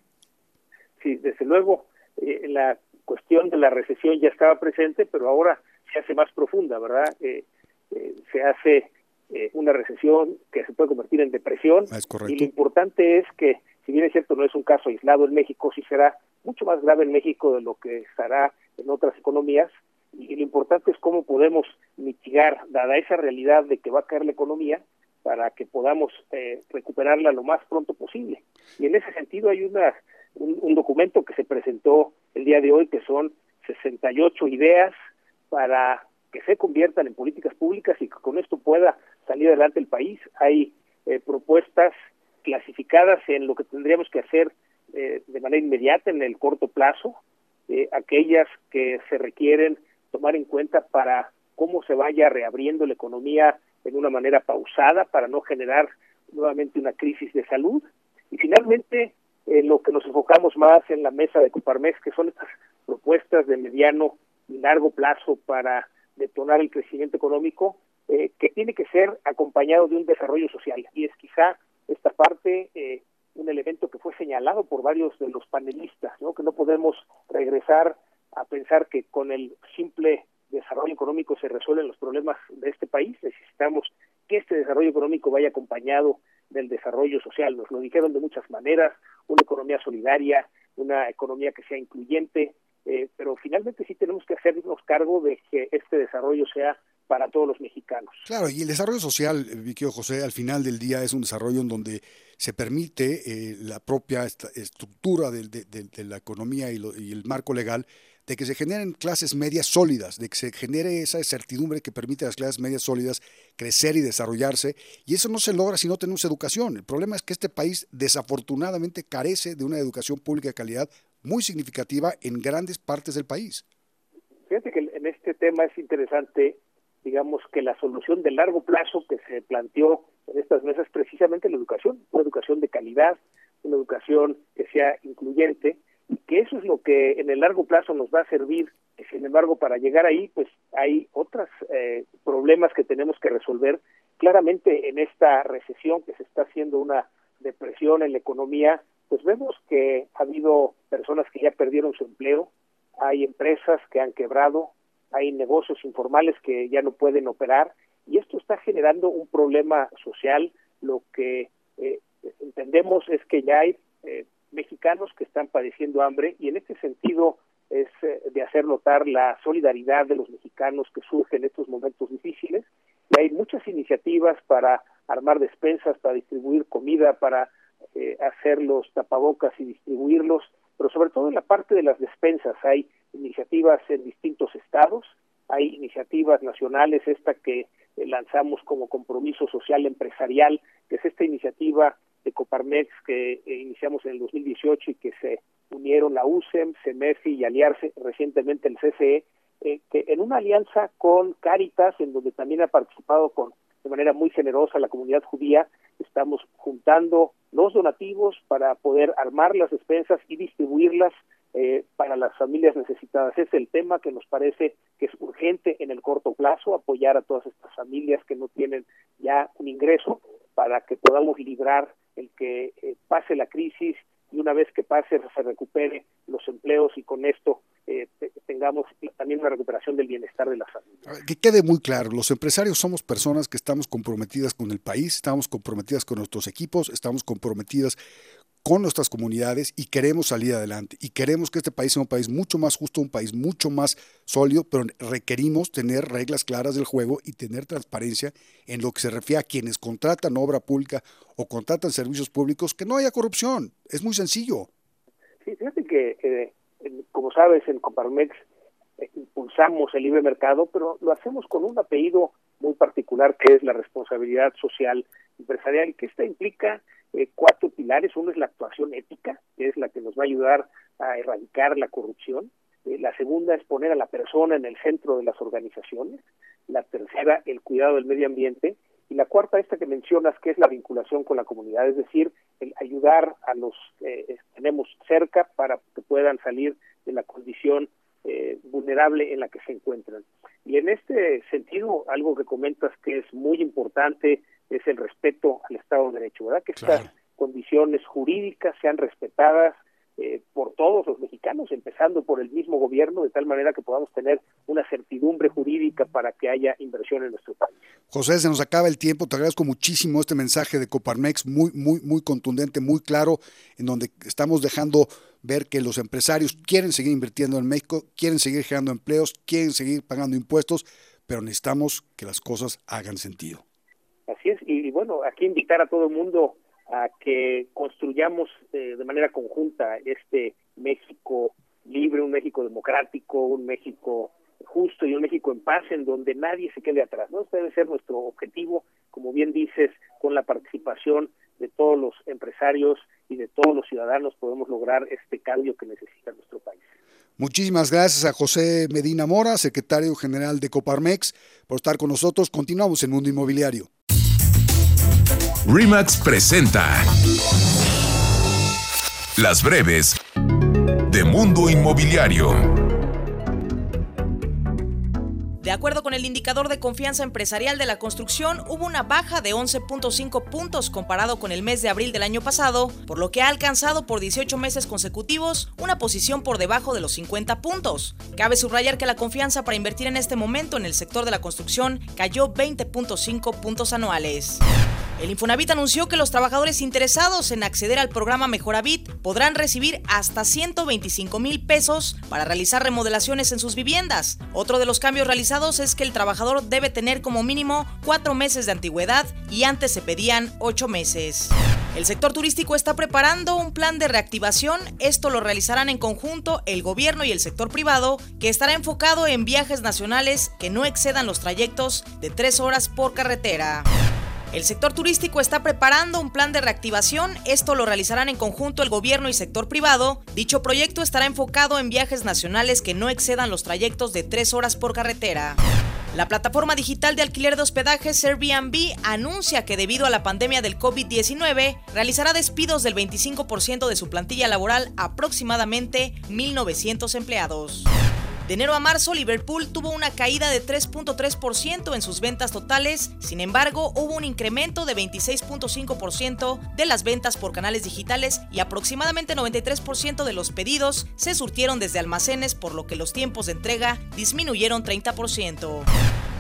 Sí, desde luego, eh, la cuestión de la recesión ya estaba presente, pero ahora se hace más profunda, ¿verdad? Eh, eh, se hace eh, una recesión que se puede convertir en depresión. Es y lo importante es que, si bien es cierto, no es un caso aislado en México, sí será mucho más grave en México de lo que estará en otras economías. Y, lo importante es cómo podemos mitigar, dada esa realidad de que va a caer la economía, para que podamos recuperarla lo más pronto posible. Y en ese sentido hay una, un documento que se presentó el día de hoy que son 68 ideas para que se conviertan en políticas públicas y que con esto pueda salir adelante el país. Hay eh, propuestas clasificadas en lo que tendríamos que hacer eh, de manera inmediata en el corto plazo, eh, aquellas que se requieren tomar en cuenta para cómo se vaya reabriendo la economía en una manera pausada para no generar nuevamente una crisis de salud. Y finalmente, lo que nos enfocamos más en la mesa de Coparmex, que son estas propuestas de mediano y largo plazo para detonar el crecimiento económico, eh, que tiene que ser acompañado de un desarrollo social. Y es quizá esta parte eh, un elemento que fue señalado por varios de los panelistas, ¿no? que no podemos regresar a pensar que con el simple desarrollo económico se resuelven los problemas de este país. Necesitamos que este desarrollo económico vaya acompañado del desarrollo social. Nos lo dijeron de muchas maneras, una economía solidaria, una economía que sea incluyente, eh, pero finalmente sí tenemos que hacernos cargo de que este desarrollo sea para todos los mexicanos. Claro, y el desarrollo social, eh, Vicky José, al final del día es un desarrollo en donde se permite eh, la propia estructura de, la economía y, y, el marco legal de que se generen clases medias sólidas, de que se genere esa certidumbre que permite a las clases medias sólidas crecer y desarrollarse. Y eso no se logra si no tenemos educación. El problema es que este país desafortunadamente carece de una educación pública de calidad muy significativa en grandes partes del país. Fíjate que en este tema es interesante, digamos, que la solución de largo plazo que se planteó en estas mesas precisamente la educación, una educación de calidad, una educación que sea incluyente, y que eso es lo que en el largo plazo nos va a servir. Sin embargo, para llegar ahí, pues hay otros eh, problemas que tenemos que resolver. Claramente en esta recesión que se está haciendo una depresión en la economía, pues vemos que ha habido personas que ya perdieron su empleo, hay empresas que han quebrado, hay negocios informales que ya no pueden operar y esto está generando un problema social. Lo que eh, entendemos es que ya hay eh, mexicanos que están padeciendo hambre y en este sentido es eh, de hacer notar la solidaridad de los mexicanos que surge en estos momentos difíciles y hay muchas iniciativas para armar despensas, para distribuir comida, para eh, hacer los tapabocas y distribuirlos, pero sobre todo en la parte de las despensas. Hay iniciativas en distintos estados, hay iniciativas nacionales, esta que eh, lanzamos como compromiso social empresarial, que es esta iniciativa de Coparmex que eh, iniciamos en el 2018 y que se unieron la USEM, CEMEFI y aliarse recientemente el CCE, que en una alianza con Caritas, en donde también ha participado con de manera muy generosa la comunidad judía, estamos juntando los donativos para poder armar las despensas y distribuirlas eh, para las familias necesitadas. Es el tema que nos parece que es urgente en el corto plazo, apoyar a todas estas familias que no tienen ya un ingreso para que podamos librar el que eh, pase la crisis y una vez que pase se recupere los empleos y con esto eh, tengamos también una recuperación del bienestar de las familias. Que quede muy claro, los empresarios somos personas que estamos comprometidas con el país, estamos comprometidas con nuestros equipos, estamos comprometidas con nuestras comunidades y queremos salir adelante y queremos que este país sea un país mucho más justo, un país mucho más sólido, pero requerimos tener reglas claras del juego y tener transparencia en lo que se refiere a quienes contratan obra pública o contratan servicios públicos, que no haya corrupción. Es muy sencillo. Sí, fíjate que eh, como sabes, en Coparmex eh, impulsamos el libre mercado, pero lo hacemos con un apellido muy particular que es la responsabilidad social empresarial, que esta implica eh, cuatro pilares. Uno es la actuación ética, que es la que nos va a ayudar a erradicar la corrupción. Eh, la segunda es poner a la persona en el centro de las organizaciones. La tercera, el cuidado del medio ambiente. Y la cuarta, esta que mencionas, que es la vinculación con la comunidad, es decir, el ayudar a los que tenemos cerca para que puedan salir de la condición eh, vulnerable en la que se encuentran. Y en este sentido, algo que comentas que es muy importante es el respeto al Estado de Derecho, ¿verdad? Que estas condiciones jurídicas sean respetadas, eh, por todos los mexicanos, empezando por el mismo gobierno, de tal manera que podamos tener una certidumbre jurídica para que haya inversión en nuestro país. José, se nos acaba el tiempo, te agradezco muchísimo este mensaje de Coparmex, muy, muy, muy contundente, muy claro, en donde estamos dejando ver que los empresarios quieren seguir invirtiendo en México, quieren seguir generando empleos, quieren seguir pagando impuestos, pero necesitamos que las cosas hagan sentido. Así es, y, bueno, aquí invitar a todo el mundo a que construyamos eh, de manera conjunta este México libre, un México democrático, un México justo y un México en paz en donde nadie se quede atrás. ¿no? Este debe ser nuestro objetivo, como bien dices, con la participación de todos los empresarios y de todos los ciudadanos podemos lograr este cambio que necesita nuestro país. Muchísimas gracias a José Medina Mora, secretario general de Coparmex, por estar con nosotros. Continuamos en Mundo Inmobiliario. RIMAX presenta Las breves de Mundo Inmobiliario. De acuerdo con el indicador de confianza empresarial de la construcción, hubo una baja de 11.5 puntos comparado con el mes de abril del año pasado, por lo que ha alcanzado por 18 meses consecutivos una posición por debajo de los 50 puntos. Cabe subrayar que la confianza para invertir en este momento en el sector de la construcción cayó 20.5 puntos anuales. El Infonavit anunció que los trabajadores interesados en acceder al programa Mejoravit podrán recibir hasta 125 mil pesos para realizar remodelaciones en sus viviendas. Otro de los cambios realizados es que el trabajador debe tener como mínimo cuatro meses de antigüedad y antes se pedían ocho meses. El sector turístico está preparando un plan de reactivación. Esto lo realizarán en conjunto el gobierno y el sector privado, que estará enfocado en viajes nacionales que no excedan los trayectos de tres horas por carretera. El sector turístico está preparando un plan de reactivación, esto lo realizarán en conjunto el gobierno y sector privado. Dicho proyecto estará enfocado en viajes nacionales que no excedan los trayectos de tres horas por carretera. La plataforma digital de alquiler de hospedajes Airbnb anuncia que debido a la pandemia del COVID-19 realizará despidos del 25% de su plantilla laboral, aproximadamente 1.900 empleados. De enero a marzo, Liverpool tuvo una caída de 3.3% en sus ventas totales, sin embargo, hubo un incremento de 26.5% de las ventas por canales digitales y aproximadamente 93% de los pedidos se surtieron desde almacenes, por lo que los tiempos de entrega disminuyeron 30%.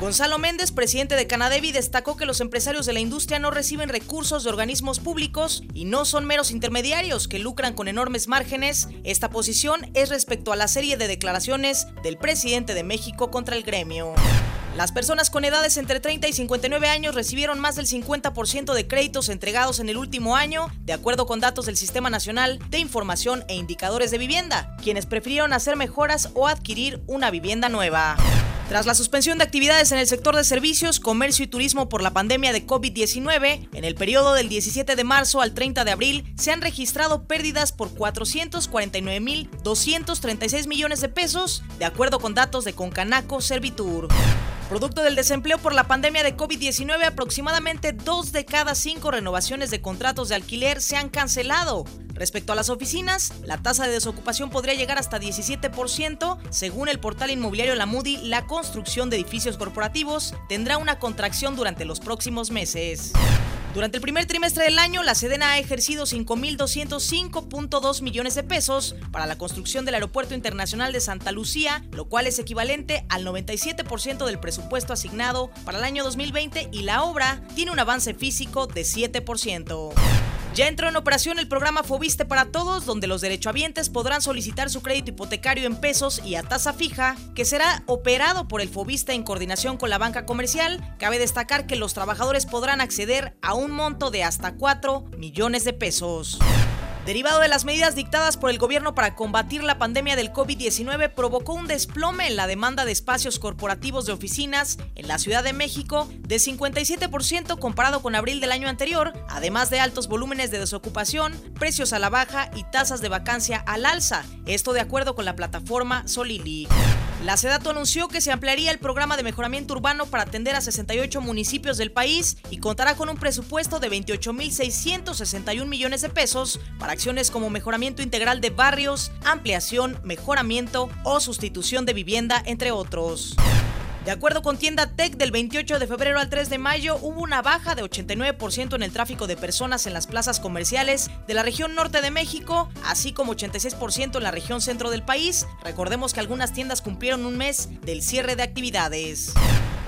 Gonzalo Méndez, presidente de Canadevi, destacó que los empresarios de la industria no reciben recursos de organismos públicos y no son meros intermediarios que lucran con enormes márgenes. Esta posición es respecto a la serie de declaraciones del presidente de México contra el gremio. Las personas con edades entre 30 y 59 años recibieron más del 50% de créditos entregados en el último año, de acuerdo con datos del Sistema Nacional de Información e Indicadores de Vivienda, quienes prefirieron hacer mejoras o adquirir una vivienda nueva. Tras la suspensión de actividades en el sector de servicios, comercio y turismo por la pandemia de COVID-19, en el periodo del 17 de marzo al 30 de abril se han registrado pérdidas por 449.236 millones de pesos, de acuerdo con datos de Concanaco Servitur. Producto del desempleo por la pandemia de COVID-19, aproximadamente dos de cada cinco renovaciones de contratos de alquiler se han cancelado. Respecto a las oficinas, la tasa de desocupación podría llegar hasta 17%. Según el portal inmobiliario La Moody, la construcción de edificios corporativos tendrá una contracción durante los próximos meses. Durante el primer trimestre del año, la Sedena ha ejercido 5.205.2 millones de pesos para la construcción del Aeropuerto Internacional de Santa Lucía, lo cual es equivalente al 97% del presupuesto asignado para el año 2020 y la obra tiene un avance físico de 7%. Ya entró en operación el programa Fobiste para Todos, donde los derechohabientes podrán solicitar su crédito hipotecario en pesos y a tasa fija, que será operado por el Fobiste en coordinación con la banca comercial. Cabe destacar que los trabajadores podrán acceder a un monto de hasta 4 millones de pesos. Derivado de las medidas dictadas por el gobierno para combatir la pandemia del COVID-19, provocó un desplome en la demanda de espacios corporativos de oficinas en la Ciudad de México de 57% comparado con abril del año anterior, además de altos volúmenes de desocupación, precios a la baja y tasas de vacancia al alza. Esto de acuerdo con la plataforma Solili. La SEDATO anunció que se ampliaría el programa de mejoramiento urbano para atender a 68 municipios del país y contará con un presupuesto de 28.661 millones de pesos para acciones como mejoramiento integral de barrios, ampliación, mejoramiento o sustitución de vivienda, entre otros. De acuerdo con Tienda Tech, del 28 de febrero al 3 de mayo hubo una baja de 89% en el tráfico de personas en las plazas comerciales de la región norte de México, así como 86% en la región centro del país. Recordemos que algunas tiendas cumplieron un mes del cierre de actividades.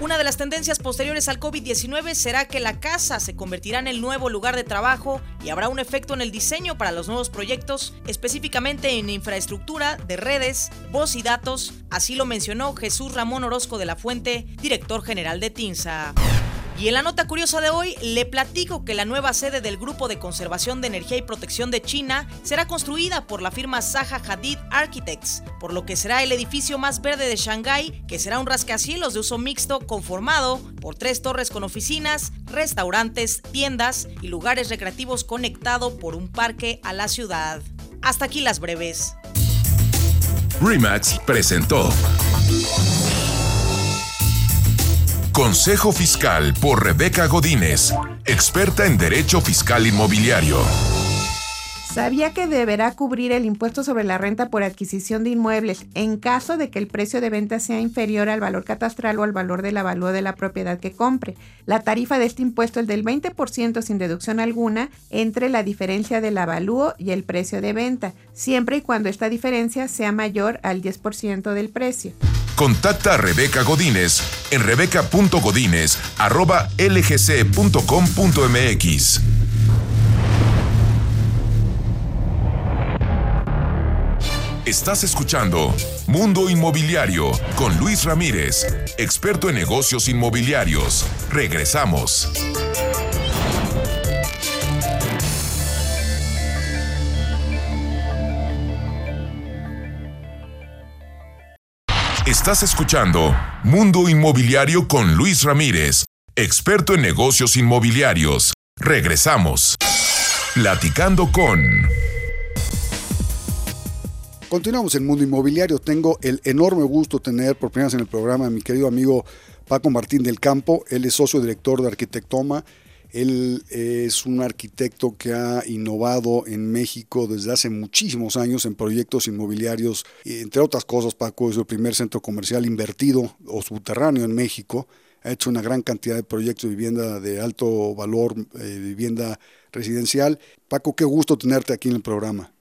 Una de las tendencias posteriores al COVID-19 será que la casa se convertirá en el nuevo lugar de trabajo y habrá un efecto en el diseño para los nuevos proyectos, específicamente en infraestructura de redes, voz y datos, así lo mencionó Jesús Ramón Orozco de la Fuente, director general de TINSA. Y en la nota curiosa de hoy, le platico que la nueva sede del Grupo de Conservación de Energía y Protección de China será construida por la firma Zaha Hadid Architects, por lo que será el edificio más verde de Shanghái, que será un rascacielos de uso mixto conformado por tres torres con oficinas, restaurantes, tiendas y lugares recreativos conectado por un parque a la ciudad. Hasta aquí las breves. Remax presentó. Consejo Fiscal por Rebeca Godínez, experta en Derecho Fiscal Inmobiliario. Sabía que deberá cubrir el impuesto sobre la renta por adquisición de inmuebles en caso de que el precio de venta sea inferior al valor catastral o al valor del avalúo de la propiedad que compre. La tarifa de este impuesto es del 20% sin deducción alguna entre la diferencia del avalúo y el precio de venta, siempre y cuando esta diferencia sea mayor al 10% del precio. Contacta a Rebeca Godínez en rebeca.godínez.lgc.com.mx. Estás escuchando Mundo Inmobiliario con Luis Ramírez, experto en negocios inmobiliarios. Regresamos. Estás escuchando Mundo Inmobiliario con Luis Ramírez, experto en negocios inmobiliarios. Regresamos. Platicando con... Continuamos en Mundo Inmobiliario. Tengo el enorme gusto tener por primera vez en el programa a mi querido amigo Paco Martín del Campo. Él es socio director de Arquitectoma. Él es un arquitecto que ha innovado en México desde hace muchísimos años en proyectos inmobiliarios. Entre otras cosas, Paco es el primer centro comercial invertido o subterráneo en México. Ha hecho una gran cantidad de proyectos de vivienda de alto valor, eh, vivienda residencial. Paco, qué gusto tenerte aquí en el programa.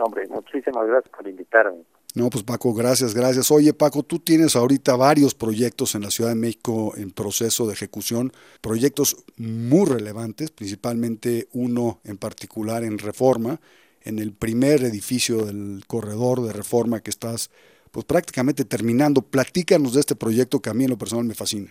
No, hombre, muchísimas gracias por invitarme. No, pues Paco, gracias, gracias. Oye, Paco, tú tienes ahorita varios proyectos en la Ciudad de México en proceso de ejecución, proyectos muy relevantes, principalmente uno en particular en Reforma, en el primer edificio del corredor de Reforma que estás pues prácticamente terminando. Platícanos de este proyecto que a mí en lo personal me fascina.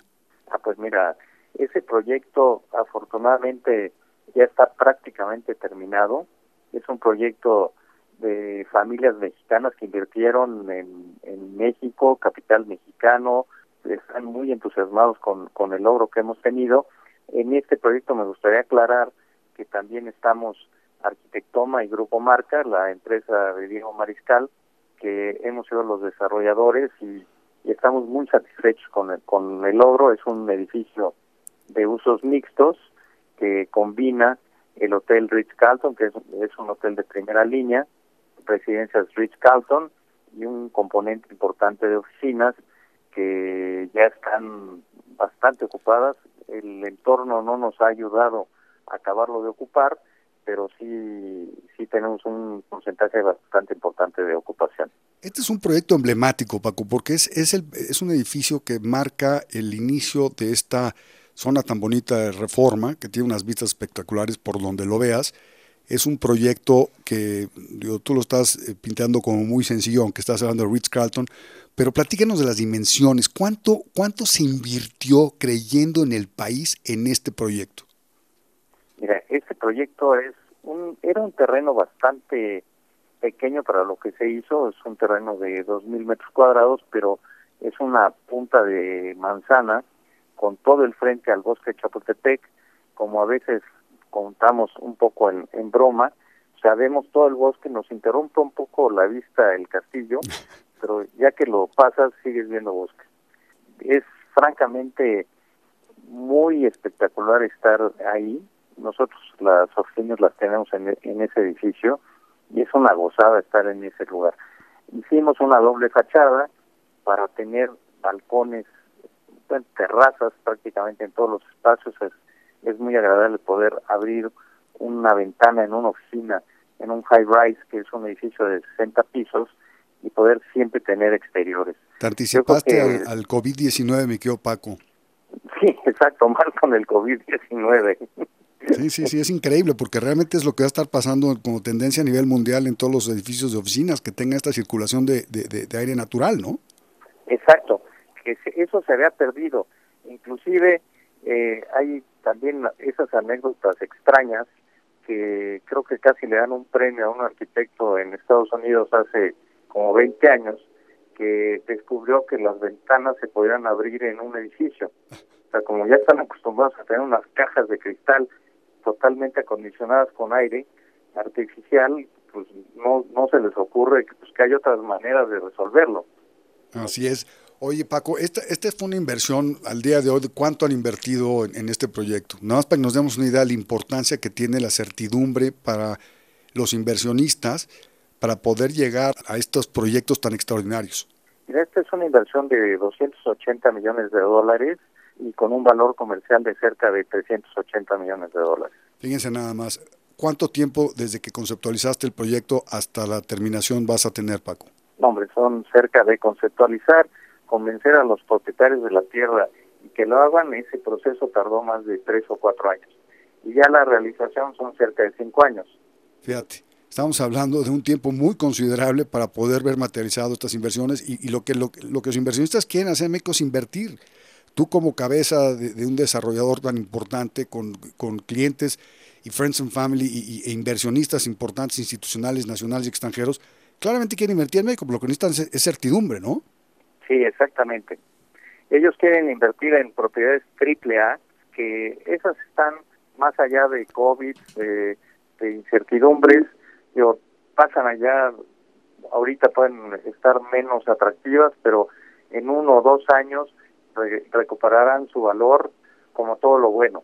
Ah, pues mira, ese proyecto afortunadamente ya está prácticamente terminado. Es un proyecto de familias mexicanas que invirtieron en, en México, capital mexicano, están muy entusiasmados con, con el logro que hemos tenido. En este proyecto me gustaría aclarar que también estamos Arquitectoma y Grupo Marca, la empresa de Diego Mariscal, que hemos sido los desarrolladores y, y estamos muy satisfechos con el, con el logro. Es un edificio de usos mixtos que combina el Hotel Ritz Carlton, que es, es un hotel de primera línea, residencias Ritz Carlton y un componente importante de oficinas que ya están bastante ocupadas. El entorno no nos ha ayudado a acabarlo de ocupar, pero sí, sí tenemos un porcentaje bastante importante de ocupación. Este es un proyecto emblemático, Paco, porque es, es, el, es un edificio que marca el inicio de esta zona tan bonita de reforma, que tiene unas vistas espectaculares por donde lo veas, es un proyecto que digo, tú lo estás eh, pintando como muy sencillo, aunque estás hablando de Ritz Carlton, pero platícanos de las dimensiones. ¿Cuánto, ¿Cuánto se invirtió creyendo en el país en este proyecto? Mira, este proyecto es un, era un terreno bastante pequeño para lo que se hizo, es un terreno de 2.000 metros cuadrados, pero es una punta de manzana con todo el frente al bosque de Chapultepec, como a veces contamos un poco en, en broma, sabemos todo el bosque, nos interrumpe un poco la vista el castillo, [laughs] pero ya que lo pasas sigues viendo bosque. Es francamente muy espectacular estar ahí. Nosotros las oficinas las tenemos en, en ese edificio y es una gozada estar en ese lugar. Hicimos una doble fachada para tener balcones terrazas prácticamente en todos los espacios. Es, muy agradable poder abrir una ventana en una oficina, en un high rise, que es un edificio de 60 pisos, y poder siempre tener exteriores. Te anticipaste al, al COVID-19, mi querido Paco. Sí, exacto, [laughs] mal con el COVID-19. Sí, sí, sí, es increíble porque realmente es lo que va a estar pasando como tendencia a nivel mundial en todos los edificios de oficinas que tengan esta circulación de, de, aire natural, ¿no? Exacto, que eso se había perdido. Inclusive eh, hay también esas anécdotas extrañas que creo que casi le dan un premio a un arquitecto en Estados Unidos hace como 20 años que descubrió que las ventanas se podían abrir en un edificio. O sea, como ya están acostumbrados a tener unas cajas de cristal totalmente acondicionadas con aire artificial, pues no, no se les ocurre que, pues, que hay otras maneras de resolverlo. Así es. Oye, Paco, esta, esta fue una inversión al día de hoy. ¿Cuánto han invertido en, este proyecto? Nada más para que nos demos una idea de la importancia que tiene la certidumbre para los inversionistas para poder llegar a estos proyectos tan extraordinarios. esta es una inversión de 280 millones de dólares y con un valor comercial de cerca de 380 millones de dólares. Fíjense nada más, ¿cuánto tiempo desde que conceptualizaste el proyecto hasta la terminación vas a tener, Paco? No, hombre, son cerca de conceptualizar, convencer a los propietarios de la tierra y que lo hagan, ese proceso tardó más de tres o cuatro años. Y ya la realización son cerca de cinco años. Fíjate, estamos hablando de un tiempo muy considerable para poder ver materializado estas inversiones y, lo, que, lo, lo, que los inversionistas quieren hacer en México es invertir tú como cabeza de, un desarrollador tan importante con, clientes y friends and family y, e inversionistas importantes institucionales, nacionales y extranjeros, claramente quieren invertir en México, pero lo que necesitan es, certidumbre, ¿no? Sí, exactamente. Ellos quieren invertir en propiedades triple A, que esas están más allá de COVID, de, incertidumbres, pasan allá, ahorita pueden estar menos atractivas, pero en uno o dos años recuperarán su valor como todo lo bueno.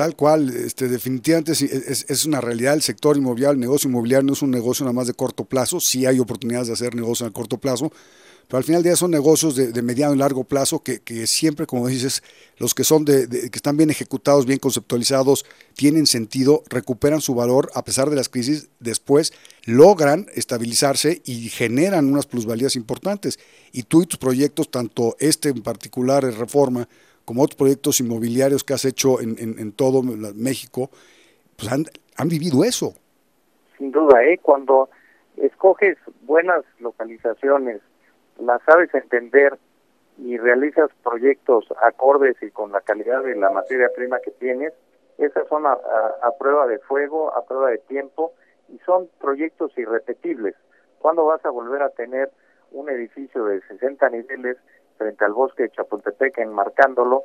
Tal cual, este, definitivamente es, es, una realidad el sector inmobiliario, el negocio inmobiliario no es un negocio nada más de corto plazo, sí hay oportunidades de hacer negocio a corto plazo, pero al final del día son negocios de, mediano y largo plazo que, que, siempre, como dices, los que son de, que están bien ejecutados, bien conceptualizados, tienen sentido, recuperan su valor a pesar de las crisis, después logran estabilizarse y generan unas plusvalías importantes. Y tú y tus proyectos, tanto este en particular, Reforma, como otros proyectos inmobiliarios que has hecho en, en, todo México, pues han, han vivido eso. Sin duda, ¿eh? cuando escoges buenas localizaciones, las sabes entender y realizas proyectos acordes y con la calidad de la materia prima que tienes, esas son a, prueba de fuego, a prueba de tiempo y son proyectos irrepetibles. ¿Cuándo vas a volver a tener un edificio de 60 niveles frente al bosque de Chapultepec enmarcándolo?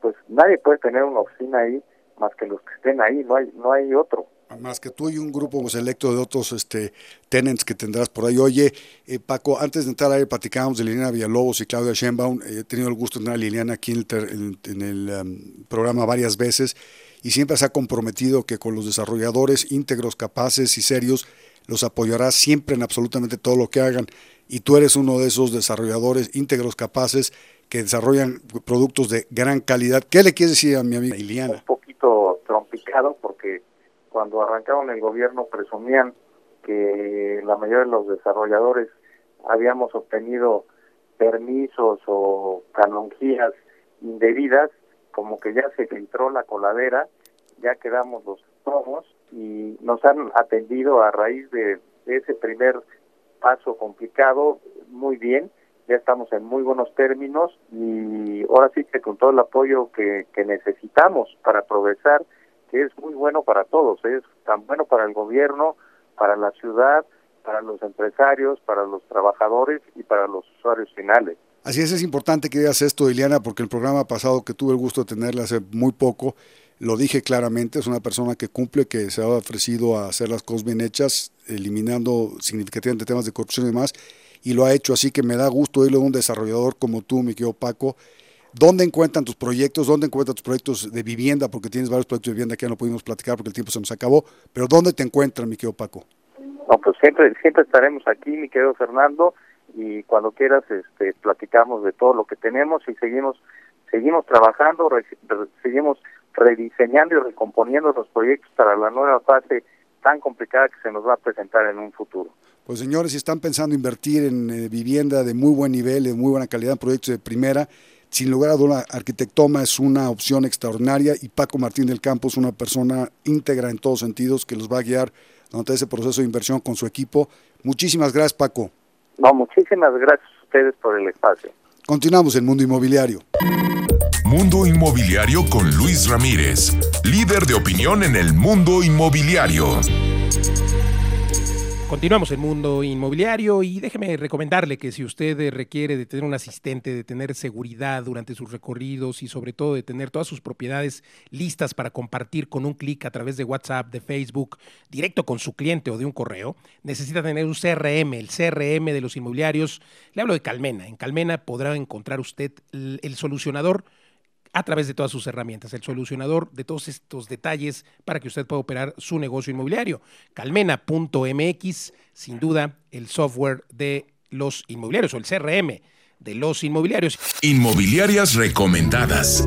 Pues nadie puede tener una oficina ahí más que los que estén ahí, no hay, no hay otro más que tú y un grupo selecto de otros este, tenants que tendrás por ahí. Oye, eh, Paco, antes de entrar ahí platicábamos de Liliana Villalobos y Claudia Schenbaum. Eh, he tenido el gusto de tener a Liliana aquí en el, um, programa varias veces y siempre se ha comprometido que con los desarrolladores íntegros, capaces y serios los apoyará siempre en absolutamente todo lo que hagan. Y tú eres uno de esos desarrolladores íntegros, capaces, que desarrollan productos de gran calidad. ¿Qué le quieres decir a mi amiga Liliana? Un poquito trompicado porque cuando arrancaron el gobierno presumían que la mayoría de los desarrolladores habíamos obtenido permisos o canonjías indebidas, como que ya se filtró la coladera, ya quedamos los tomos y nos han atendido a raíz de, ese primer paso complicado muy bien, ya estamos en muy buenos términos y ahora sí que con todo el apoyo que, que necesitamos para progresar que es muy bueno para todos, es tan bueno para el gobierno, para la ciudad, para los empresarios, para los trabajadores y para los usuarios finales. Así es, es importante que digas esto, Iliana, porque el programa pasado que tuve el gusto de tenerla hace muy poco, lo dije claramente, es una persona que cumple, que se ha ofrecido a hacer las cosas bien hechas, eliminando significativamente temas de corrupción y demás, y lo ha hecho, así que me da gusto oírlo de un desarrollador como tú, mi querido Paco, ¿Dónde encuentran tus proyectos? ¿Dónde encuentran tus proyectos de vivienda? Porque tienes varios proyectos de vivienda que ya no pudimos platicar porque el tiempo se nos acabó. Pero ¿dónde te encuentran, mi querido Paco? No, pues siempre, siempre estaremos aquí, mi querido Fernando, y cuando quieras este, platicamos de todo lo que tenemos y seguimos seguimos trabajando, seguimos rediseñando y recomponiendo los proyectos para la nueva fase tan complicada que se nos va a presentar en un futuro. Pues señores, si están pensando invertir en eh, vivienda de muy buen nivel, de muy buena calidad, proyectos de primera, sin lugar a duda, Arquitectoma es una opción extraordinaria y Paco Martín del Campo es una persona íntegra en todos sentidos que los va a guiar durante ese proceso de inversión con su equipo. Muchísimas gracias, Paco. No, muchísimas gracias a ustedes por el espacio. Continuamos en Mundo Inmobiliario. Mundo Inmobiliario con Luis Ramírez, líder de opinión en el mundo inmobiliario. Continuamos el mundo inmobiliario y déjeme recomendarle que si usted requiere de tener un asistente, de tener seguridad durante sus recorridos y sobre todo de tener todas sus propiedades listas para compartir con un clic a través de WhatsApp, de Facebook, directo con su cliente o de un correo, necesita tener un CRM, el CRM de los inmobiliarios. Le hablo de Calmena. En Calmena podrá encontrar usted el solucionador a través de todas sus herramientas, el solucionador de todos estos detalles para que usted pueda operar su negocio inmobiliario. Calmena.mx, sin duda, el software de los inmobiliarios o el CRM de los inmobiliarios. Inmobiliarias recomendadas.